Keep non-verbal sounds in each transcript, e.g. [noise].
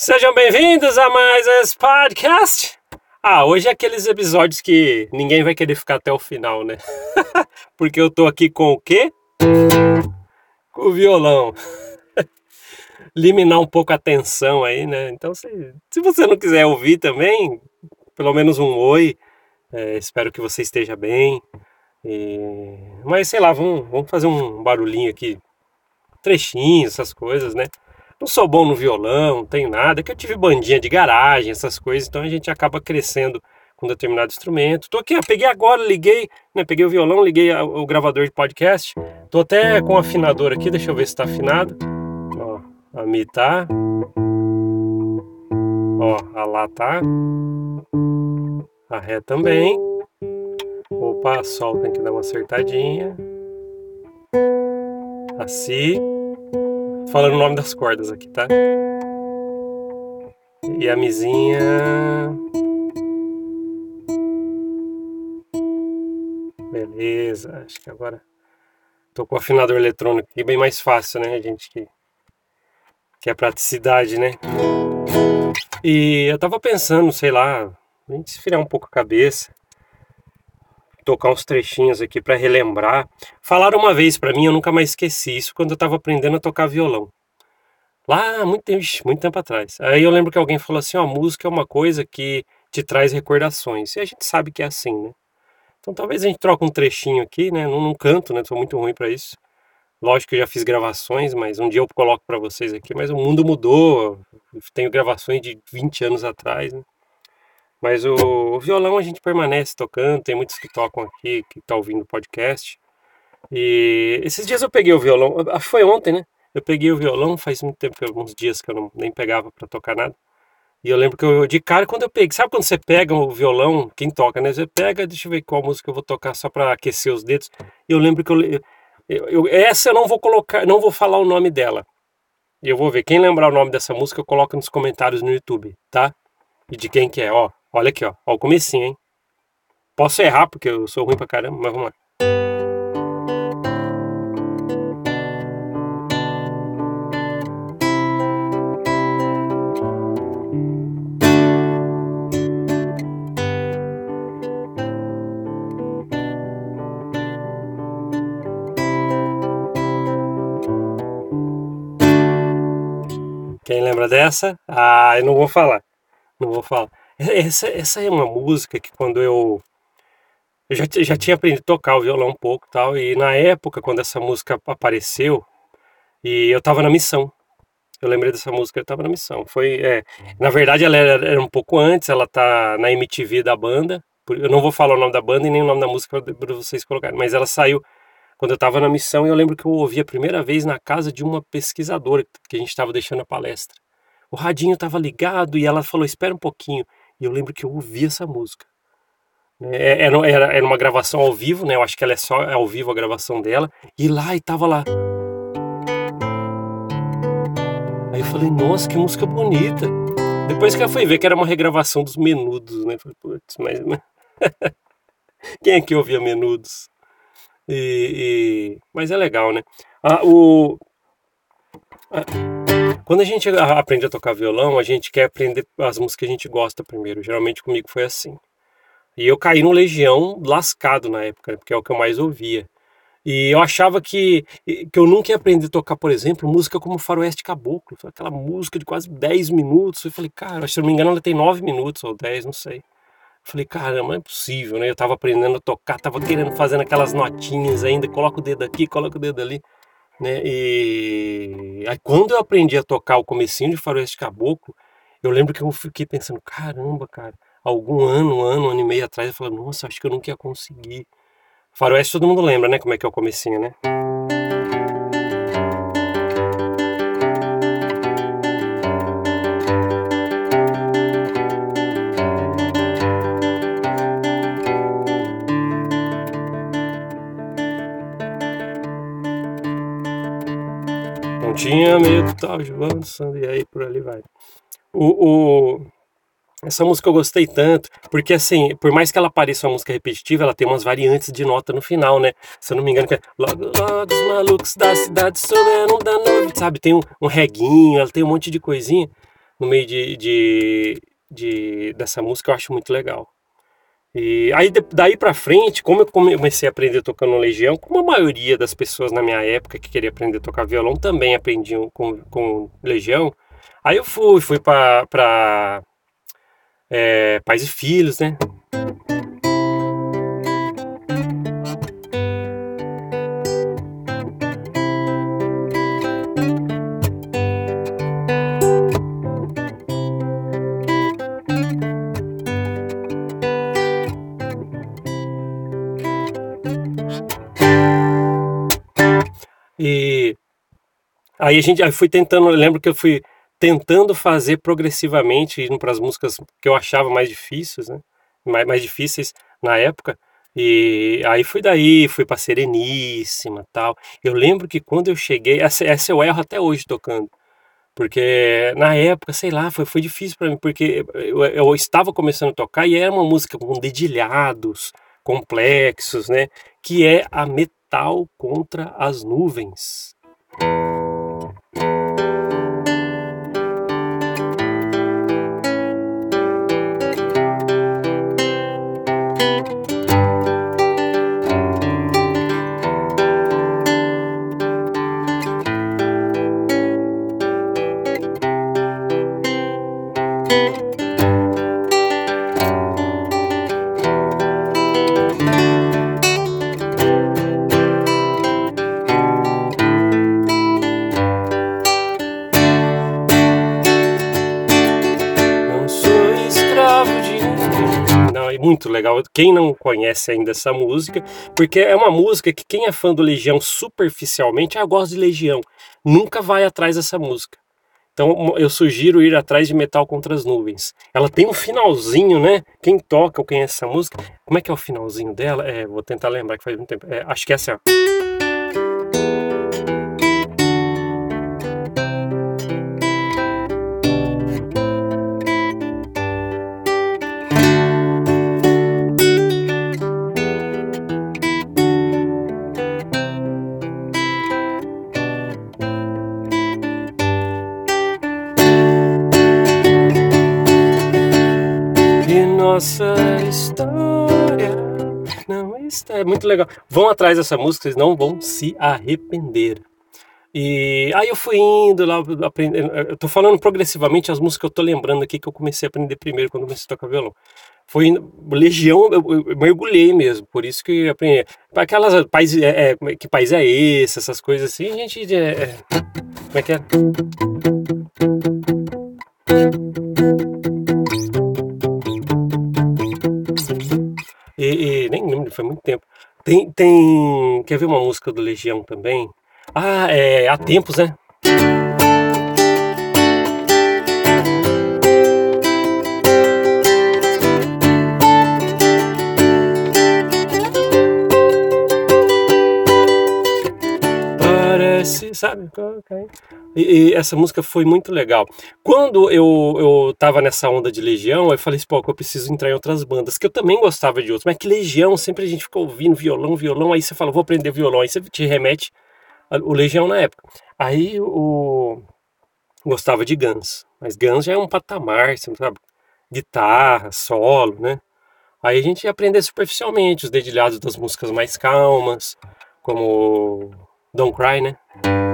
Sejam bem-vindos a mais esse podcast. Ah, hoje é aqueles episódios que ninguém vai querer ficar até o final, né? [laughs] Porque eu tô aqui com o quê? Com o violão. [laughs] Liminar um pouco a tensão aí, né? Então, se, se você não quiser ouvir também, pelo menos um oi. É, espero que você esteja bem. E... Mas sei lá, vamos, vamos fazer um barulhinho aqui. Trechinhos, essas coisas, né? Não sou bom no violão, não tenho nada, é que eu tive bandinha de garagem, essas coisas, então a gente acaba crescendo com determinado instrumento. Tô aqui, ó, peguei agora, liguei, né, peguei o violão, liguei o gravador de podcast. Tô até com o afinador aqui, deixa eu ver se tá afinado. Ó, a Mi tá. Ó, a Lá tá. A Ré também. Opa, Sol tem que dar uma acertadinha. A Si falando o nome das cordas aqui, tá? E a mizinha. Beleza, acho que agora tô com o afinador eletrônico aqui, bem mais fácil, né, gente? Que, que é praticidade, né? E eu tava pensando, sei lá, a gente esfriar um pouco a cabeça tocar uns trechinhos aqui para relembrar. Falaram uma vez para mim, eu nunca mais esqueci isso, quando eu estava aprendendo a tocar violão. Lá, muito tempo, muito tempo atrás. Aí eu lembro que alguém falou assim, ó, música é uma coisa que te traz recordações. E a gente sabe que é assim, né? Então talvez a gente troque um trechinho aqui, né? Não canto, né? Sou muito ruim para isso. Lógico que eu já fiz gravações, mas um dia eu coloco para vocês aqui. Mas o mundo mudou. Eu tenho gravações de 20 anos atrás, né? Mas o, o, violão a gente permanece tocando, tem muitos que tocam aqui, que tá ouvindo o podcast. E esses dias eu peguei o violão, acho que foi ontem, né? Eu peguei o violão, faz muito tempo, alguns dias que eu não, nem pegava para tocar nada. E eu lembro que eu, de cara, quando eu peguei, sabe quando você pega o violão, quem toca, né? Você pega, deixa eu ver qual música eu vou tocar só para aquecer os dedos. E eu lembro que eu, eu, eu, essa eu não vou colocar, não vou falar o nome dela. E eu vou ver, quem lembrar o nome dessa música, eu coloco nos comentários no YouTube, tá? E de quem que é, ó. Olha aqui, ó. Ó o comecinho, hein? Posso errar porque eu sou ruim pra caramba, mas vamos lá. Quem lembra dessa? Ah, eu não vou falar. Não vou falar. Essa, essa é uma música que quando eu eu já, já tinha aprendido a tocar o violão um pouco tal, e na época, quando essa música apareceu, e eu tava na missão. Eu lembrei dessa música, eu tava na missão. Foi, é, na verdade, ela era, era, um pouco antes, ela tá na MTV da banda. Eu não vou falar o nome da banda e nem o nome da música para vocês colocarem, mas ela saiu quando eu tava na missão e eu lembro que eu ouvi a primeira vez na casa de uma pesquisadora que a gente estava deixando a palestra. O radinho tava ligado e ela falou: Espera um pouquinho. E eu lembro que eu ouvi essa música. É, era, era, era uma gravação ao vivo, né? Eu acho que ela é só ao vivo a gravação dela. E lá, e tava lá. Aí eu falei, nossa, que música bonita. Depois que eu fui ver que era uma regravação dos Menudos, né? falei, putz, mas... [laughs] Quem é que ouvia Menudos? E, e... Mas é legal, né? Ah, o... Ah, quando a gente aprende a tocar violão, a gente quer aprender as músicas que a gente gosta primeiro. Geralmente comigo foi assim. E eu caí no Legião lascado na época, porque é o que eu mais ouvia. E eu achava que, que eu nunca ia aprender a tocar, por exemplo, música como Faroeste Caboclo, aquela música de quase 10 minutos. Eu falei, cara, se não me engano, ela tem 9 minutos ou 10, não sei. Eu falei, caramba, é possível, né? Eu tava aprendendo a tocar, tava querendo fazer aquelas notinhas ainda, coloca o dedo aqui, coloca o dedo ali. Né? E aí quando eu aprendi a tocar o comecinho de Faroeste Caboclo, eu lembro que eu fiquei pensando, caramba, cara, algum ano, um ano, um ano e meio atrás, eu falei, nossa, acho que eu nunca ia conseguir. Faroeste todo mundo lembra, né, como é que é o comecinho, né? Tinha medo, tal, João, e aí por ali vai. O, o, essa música eu gostei tanto, porque assim, por mais que ela pareça uma música repetitiva, ela tem umas variantes de nota no final, né? Se eu não me engano, que é Logo, logo os malucos da cidade souberam da noite, sabe? Tem um, um reguinho, ela tem um monte de coisinha. no meio de, de, de, dessa música eu acho muito legal. E aí daí para frente, como eu comecei a aprender tocando Legião, como a maioria das pessoas na minha época que queria aprender a tocar violão também aprendiam com, com Legião, aí eu fui, fui para é, Pais e Filhos, né? Aí a gente aí fui tentando, eu lembro que eu fui tentando fazer progressivamente, indo para as músicas que eu achava mais difíceis, né? Mais, mais difíceis na época. E aí fui daí, fui para Sereníssima tal. Eu lembro que quando eu cheguei, essa, essa eu erro até hoje tocando. Porque na época, sei lá, foi, foi difícil para mim, porque eu, eu estava começando a tocar e era uma música com dedilhados, complexos, né? Que é a metal contra as nuvens. Muito legal. Quem não conhece ainda essa música, porque é uma música que quem é fã do Legião superficialmente, ah, gosto de Legião, nunca vai atrás dessa música. Então eu sugiro ir atrás de Metal contra as Nuvens. Ela tem um finalzinho, né? Quem toca ou conhece essa música, como é que é o finalzinho dela? É, vou tentar lembrar que faz muito tempo. É, acho que é essa. nossa É muito legal. Vão atrás dessa música, vocês não vão se arrepender. E aí eu fui indo lá aprendendo. Eu tô falando progressivamente as músicas que eu tô lembrando aqui que eu comecei a aprender primeiro quando comecei a tocar violão. Foi Legião, eu, eu, mergulhei mesmo, por isso que eu aprendi. Aquelas país, é, é, que país é esse, essas coisas assim, gente. É, é, como é que é? E, e, nem lembro, foi muito tempo. Tem, tem. Quer ver uma música do Legião também? Ah, é. Há tempos, né? Parece, sabe? Okay. E, e, essa música foi muito legal. Quando eu, eu tava nessa onda de Legião, eu falei assim, pô, eu preciso entrar em outras bandas, que eu também gostava de outras, mas que Legião, sempre a gente ficou ouvindo violão, violão, aí você fala, vou aprender violão, aí você te remete o Legião na época. Aí o gostava de Guns, mas Guns já é um patamar, sabe? Guitarra, solo, né? Aí a gente ia aprender superficialmente os dedilhados das músicas mais calmas, como Don't Cry, né?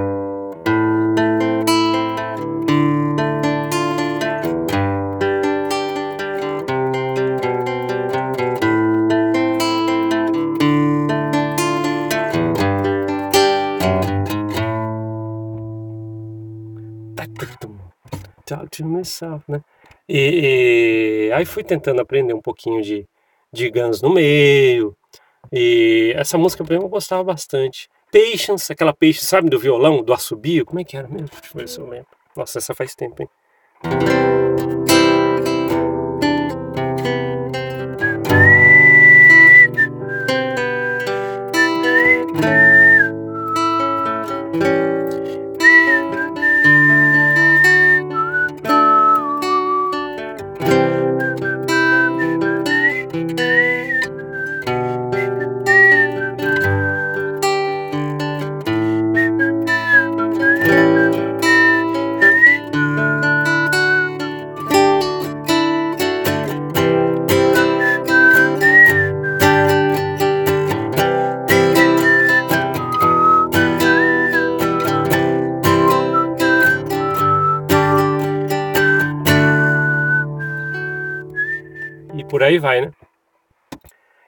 começar, né? E, e, aí fui tentando aprender um pouquinho de, de Guns no meio. E essa música pra mim eu gostava bastante. Patience, aquela Patience, sabe, do violão, do assobio? Como é que era mesmo? Deixa eu ver se eu lembro. Nossa, essa faz tempo, hein? thank aí vai, né?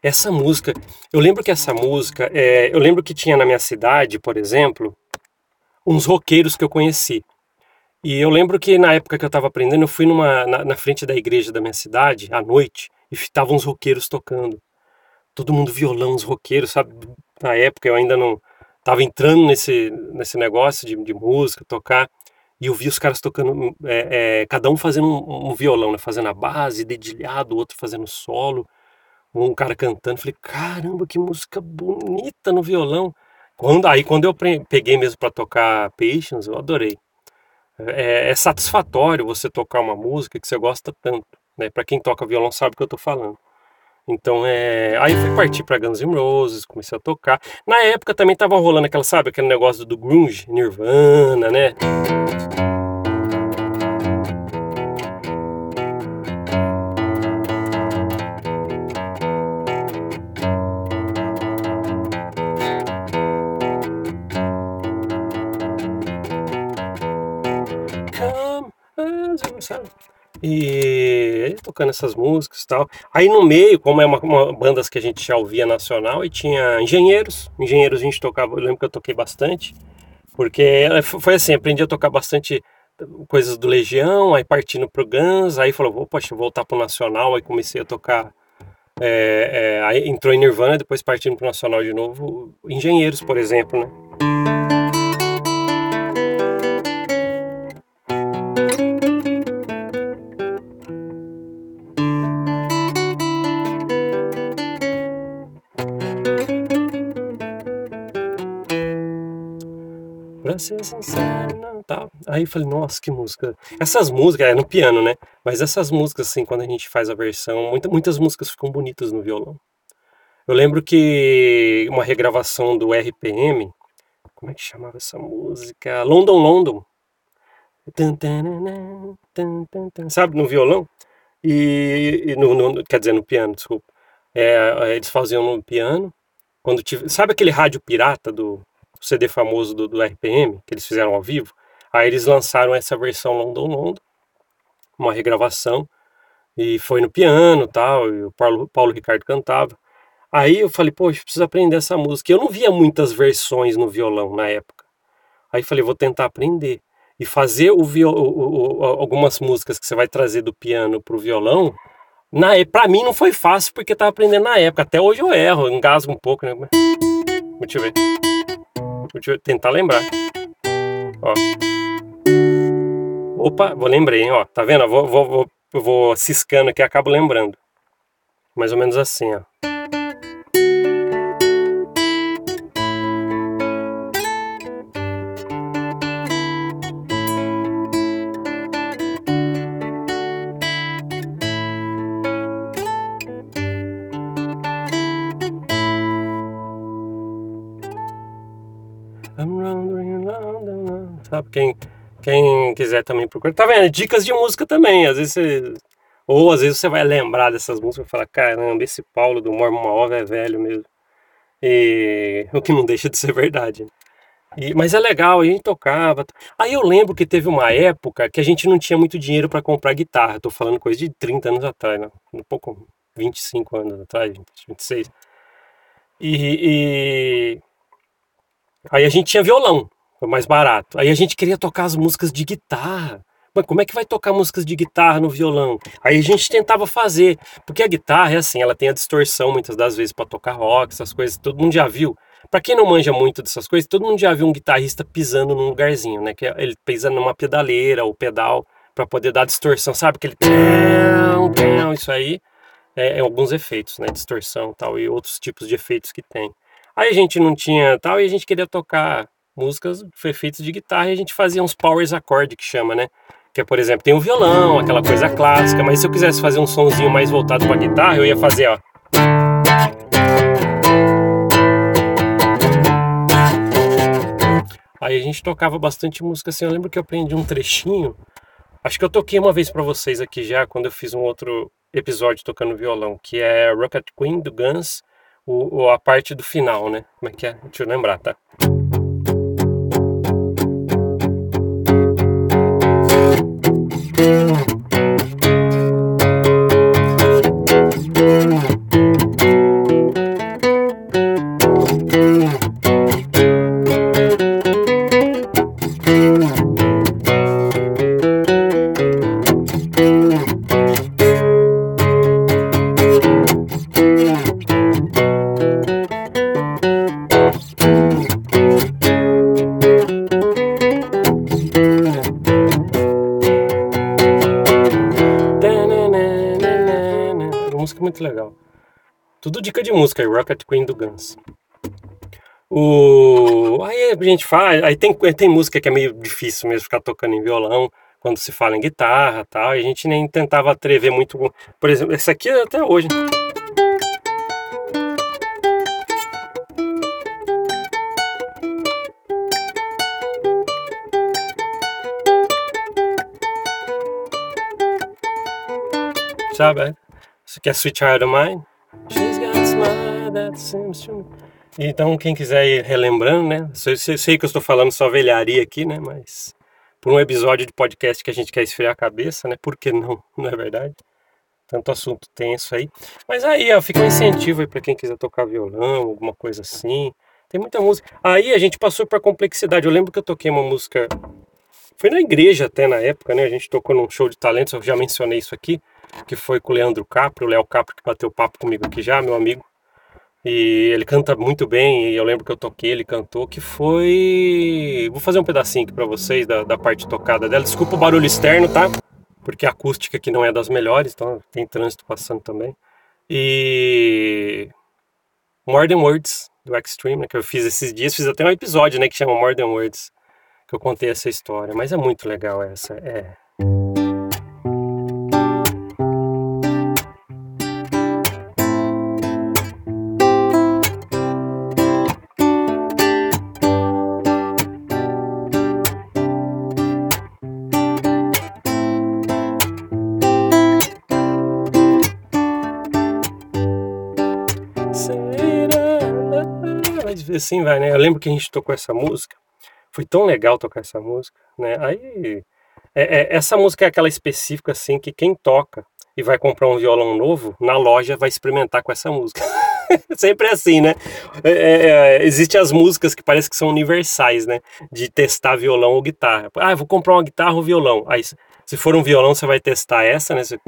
Essa música, eu lembro que essa música, é, eu lembro que tinha na minha cidade, por exemplo, uns roqueiros que eu conheci. E eu lembro que na época que eu estava aprendendo, eu fui numa, na, na, frente da igreja da minha cidade, à noite, e estavam uns roqueiros tocando. Todo mundo violão, uns roqueiros, sabe? Na época eu ainda não estava entrando nesse, nesse negócio de, de música, tocar. E eu vi os caras tocando, é, é, cada um fazendo um, um, violão, né? Fazendo a base, dedilhado, o outro fazendo solo, um cara cantando. Falei, caramba, que música bonita no violão. Quando, aí quando eu peguei mesmo para tocar Patience, eu adorei. É, é, satisfatório você tocar uma música que você gosta tanto. Né? Para quem toca violão sabe o que eu estou falando. Então, é... aí eu fui partir para Guns N' Roses, comecei a tocar. Na época também tava rolando aquela, sabe, aquele negócio do grunge, Nirvana, né? Tocando essas músicas e tal. Aí no meio, como é uma, uma bandas que a gente já ouvia nacional, e tinha engenheiros. Engenheiros a gente tocava, eu lembro que eu toquei bastante. Porque foi assim, aprendi a tocar bastante coisas do Legião, aí partindo pro Guns, aí falou, deixa eu voltar pro Nacional, aí comecei a tocar. É, é, aí entrou em Nirvana, depois partindo pro Nacional de novo, engenheiros, por exemplo, né? Aí eu falei, nossa, que música. Essas músicas, é no piano, né? Mas essas músicas, assim, quando a gente faz a versão, muita, muitas músicas ficam bonitas no violão. Eu lembro que uma regravação do RPM, como é que chamava essa música? London London. Sabe, no violão? E, e no, no, quer dizer, no piano, desculpa. É, eles faziam no piano. Quando tive, sabe aquele rádio pirata do, CD famoso do, do RPM, que eles fizeram ao vivo. Aí eles lançaram essa versão London London, uma regravação, e foi no piano tal, e o Paulo, Paulo Ricardo cantava. Aí eu falei, poxa, preciso aprender essa música. Eu não via muitas versões no violão na época. Aí falei, vou tentar aprender. E fazer o o, o, algumas músicas que você vai trazer do piano para o violão, na... para mim não foi fácil porque estava aprendendo na época. Até hoje eu erro, engasgo um pouco, né? Deixa eu ver. Deixa eu tentar lembrar. Ó. Opa, vou lembrei, hein, ó. Tá vendo? vou, vou, vou, vou ciscando aqui acabo lembrando. Mais ou menos assim, ó. Sabe? Quem, quem quiser também procurar. Tá vendo? Dicas de música também. Às vezes você. Ou às vezes você vai lembrar dessas músicas e falar, caramba, esse Paulo do Mormon Maov é velho mesmo. E o que não deixa de ser verdade. Né? E, mas é legal, a gente tocava. Aí eu lembro que teve uma época que a gente não tinha muito dinheiro para comprar guitarra. Tô falando coisa de 30 anos atrás, né? um pouco, 25 anos atrás, 26. E, e aí a gente tinha violão. Foi mais barato. Aí a gente queria tocar as músicas de guitarra. Mas como é que vai tocar músicas de guitarra no violão? Aí a gente tentava fazer, porque a guitarra é assim, ela tem a distorção muitas das vezes para tocar rock, essas coisas, todo mundo já viu. Para quem não manja muito dessas coisas, todo mundo já viu um guitarrista pisando num lugarzinho, né? Que é ele pisa numa pedaleira ou pedal para poder dar distorção, sabe? Aquele isso aí é, é alguns efeitos, né? Distorção, tal e outros tipos de efeitos que tem. Aí a gente não tinha tal e a gente queria tocar músicas feitas de guitarra e a gente fazia uns powers acorde que chama, né? Que é, por exemplo, tem o violão, aquela coisa clássica, mas se eu quisesse fazer um sonzinho mais voltado para guitarra, eu ia fazer, ó. Aí a gente tocava bastante música assim. Eu lembro que eu aprendi um trechinho. Acho que eu toquei uma vez para vocês aqui já, quando eu fiz um outro episódio tocando violão, que é Rocket Queen do Guns, o, a parte do final, né? Como é que é? Deixa eu lembrar, tá? Guns. O... Aí a gente faz, aí tem, tem música que é meio difícil mesmo ficar tocando em violão, quando se fala em guitarra tal, e a gente nem tentava atrever muito. Por exemplo, essa aqui é até hoje. Sabe? Isso aqui é Sweet Child of Mine. Então, quem quiser ir relembrando, né? Sei, sei que eu estou falando só velharia aqui, né? Mas por um episódio de podcast que a gente quer esfriar a cabeça, né? Por que não? [laughs] Não é verdade? Tanto assunto tenso aí. Mas aí, ó, fica um incentivo aí para quem quiser tocar violão, alguma coisa assim. Tem muita música. Aí a gente passou para complexidade. Eu lembro que eu toquei uma música. Foi na igreja até na época, né? A gente tocou num show de talentos, eu já mencionei isso aqui, que foi com o Leandro Capro, o Léo Capro que bateu papo comigo aqui já, meu amigo. E ele canta muito bem, e eu lembro que eu toquei, ele cantou, que foi. Vou fazer um pedacinho aqui pra vocês da, da parte tocada dela. Desculpa o barulho externo, tá? Porque a acústica aqui não é das melhores, então tem trânsito passando também. E. More Than Words, do Extreme, né, que eu fiz esses dias, fiz até um episódio, né, que chama More Than Words, que eu contei essa história. Mas é muito legal essa, é. Assim vai, né? Eu lembro que a gente tocou essa música, foi tão legal tocar essa música, né? Aí, é, é, essa música é aquela específica, assim, que quem toca e vai comprar um violão novo, na loja vai experimentar com essa música. [laughs] Sempre é assim, né? É, é, é, Existem as músicas que parece que são universais, né? De testar violão ou guitarra. Ah, vou comprar uma guitarra ou violão. Aí, se for um violão, você vai testar essa, né? Você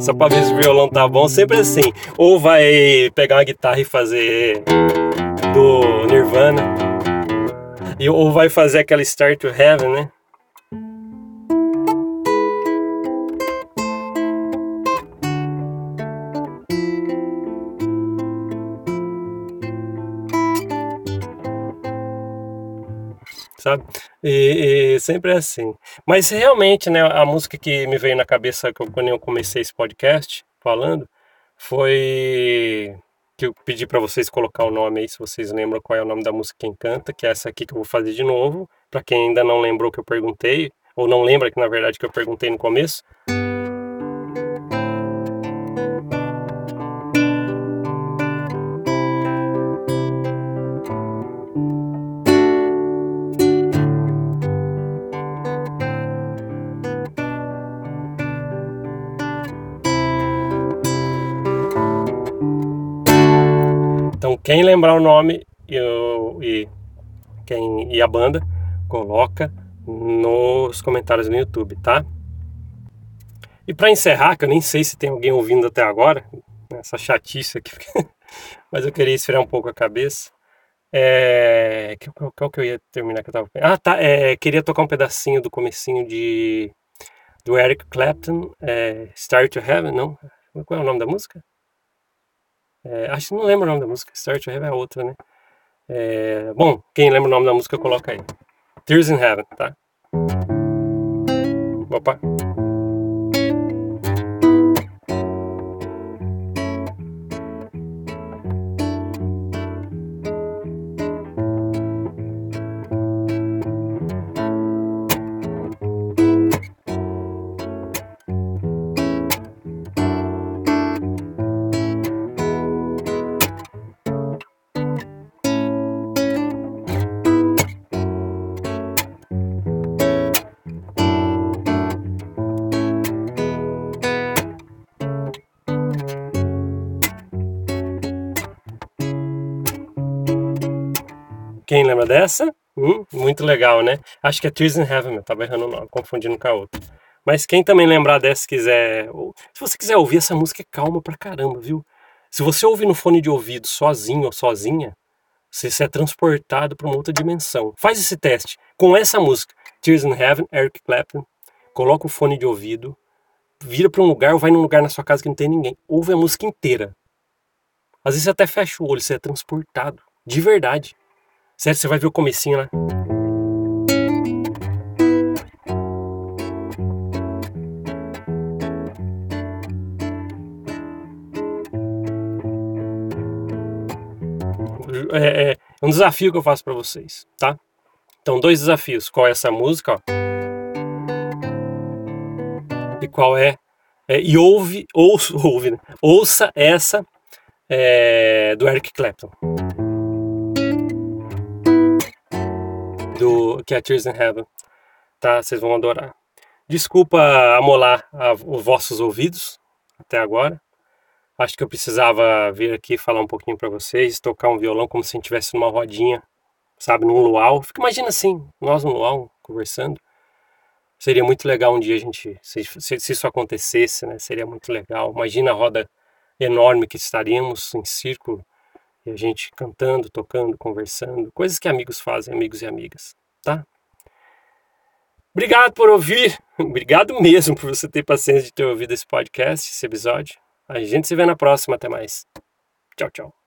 só pra ver se o violão tá bom, sempre assim. Ou vai pegar uma guitarra e fazer do Nirvana. E, ou vai fazer aquela Start to Heaven, né? sabe? E, e, sempre é assim. Mas realmente, né, a música que me veio na cabeça quando eu comecei esse podcast falando foi que eu pedi para vocês colocar o nome aí, se vocês lembram qual é o nome da música quem canta, que é essa aqui que eu vou fazer de novo, para quem ainda não lembrou que eu perguntei, ou não lembra que na verdade que eu perguntei no começo. Quem lembrar o nome e, e, quem, e a banda, coloca nos comentários no YouTube, tá? E para encerrar, que eu nem sei se tem alguém ouvindo até agora, essa chatice aqui, [laughs] mas eu queria esfriar um pouco a cabeça. É, qual, qual que eu ia terminar que eu tava Ah, tá. É, queria tocar um pedacinho do comecinho de do Eric Clapton, é, Start to Heaven, não? Qual é o nome da música? É, acho que não lembro o nome da música, Start to Heaven é outra, né? É, bom, quem lembra o nome da música, coloca aí. Tears in Heaven, tá? Opa! Quem lembra dessa? Hum, muito legal, né? Acho que é Tears in Heaven, eu tava errando o nome, confundindo com a outra. Mas quem também lembrar dessa quiser. Se você quiser ouvir essa música, é calma pra caramba, viu? Se você ouvir no fone de ouvido sozinho ou sozinha, você é transportado para uma outra dimensão. Faz esse teste com essa música, Tears in Heaven, Eric Clapton. Coloca o fone de ouvido vira para um lugar ou vai num lugar na sua casa que não tem ninguém. Ouve a música inteira. Às vezes você até fecha o olho, você é transportado. De verdade. Sério, você vai ver o comecinho lá. É, é, um desafio que eu faço para vocês, tá? Então, dois desafios. Qual é essa música? Ó? E qual é, é e ouve, ouça, ouve, né? ouça essa é, do Eric Clapton. Do, que é Tears in Heaven. Tá? Vocês vão adorar. Desculpa amolar a, os vossos ouvidos até agora. Acho que eu precisava vir aqui falar um pouquinho para vocês, tocar um violão como se a gente estivesse numa rodinha, sabe, num luau. Fica imagina assim, nós no luau conversando. Seria muito legal um dia a gente, se, se, se isso acontecesse, né? Seria muito legal. Imagina a roda enorme que estaríamos em círculo a gente cantando, tocando, conversando, coisas que amigos fazem, amigos e amigas, tá? Obrigado por ouvir, [laughs] obrigado mesmo por você ter paciência de ter ouvido esse podcast, esse episódio. A gente se vê na próxima. Até mais. Tchau, tchau.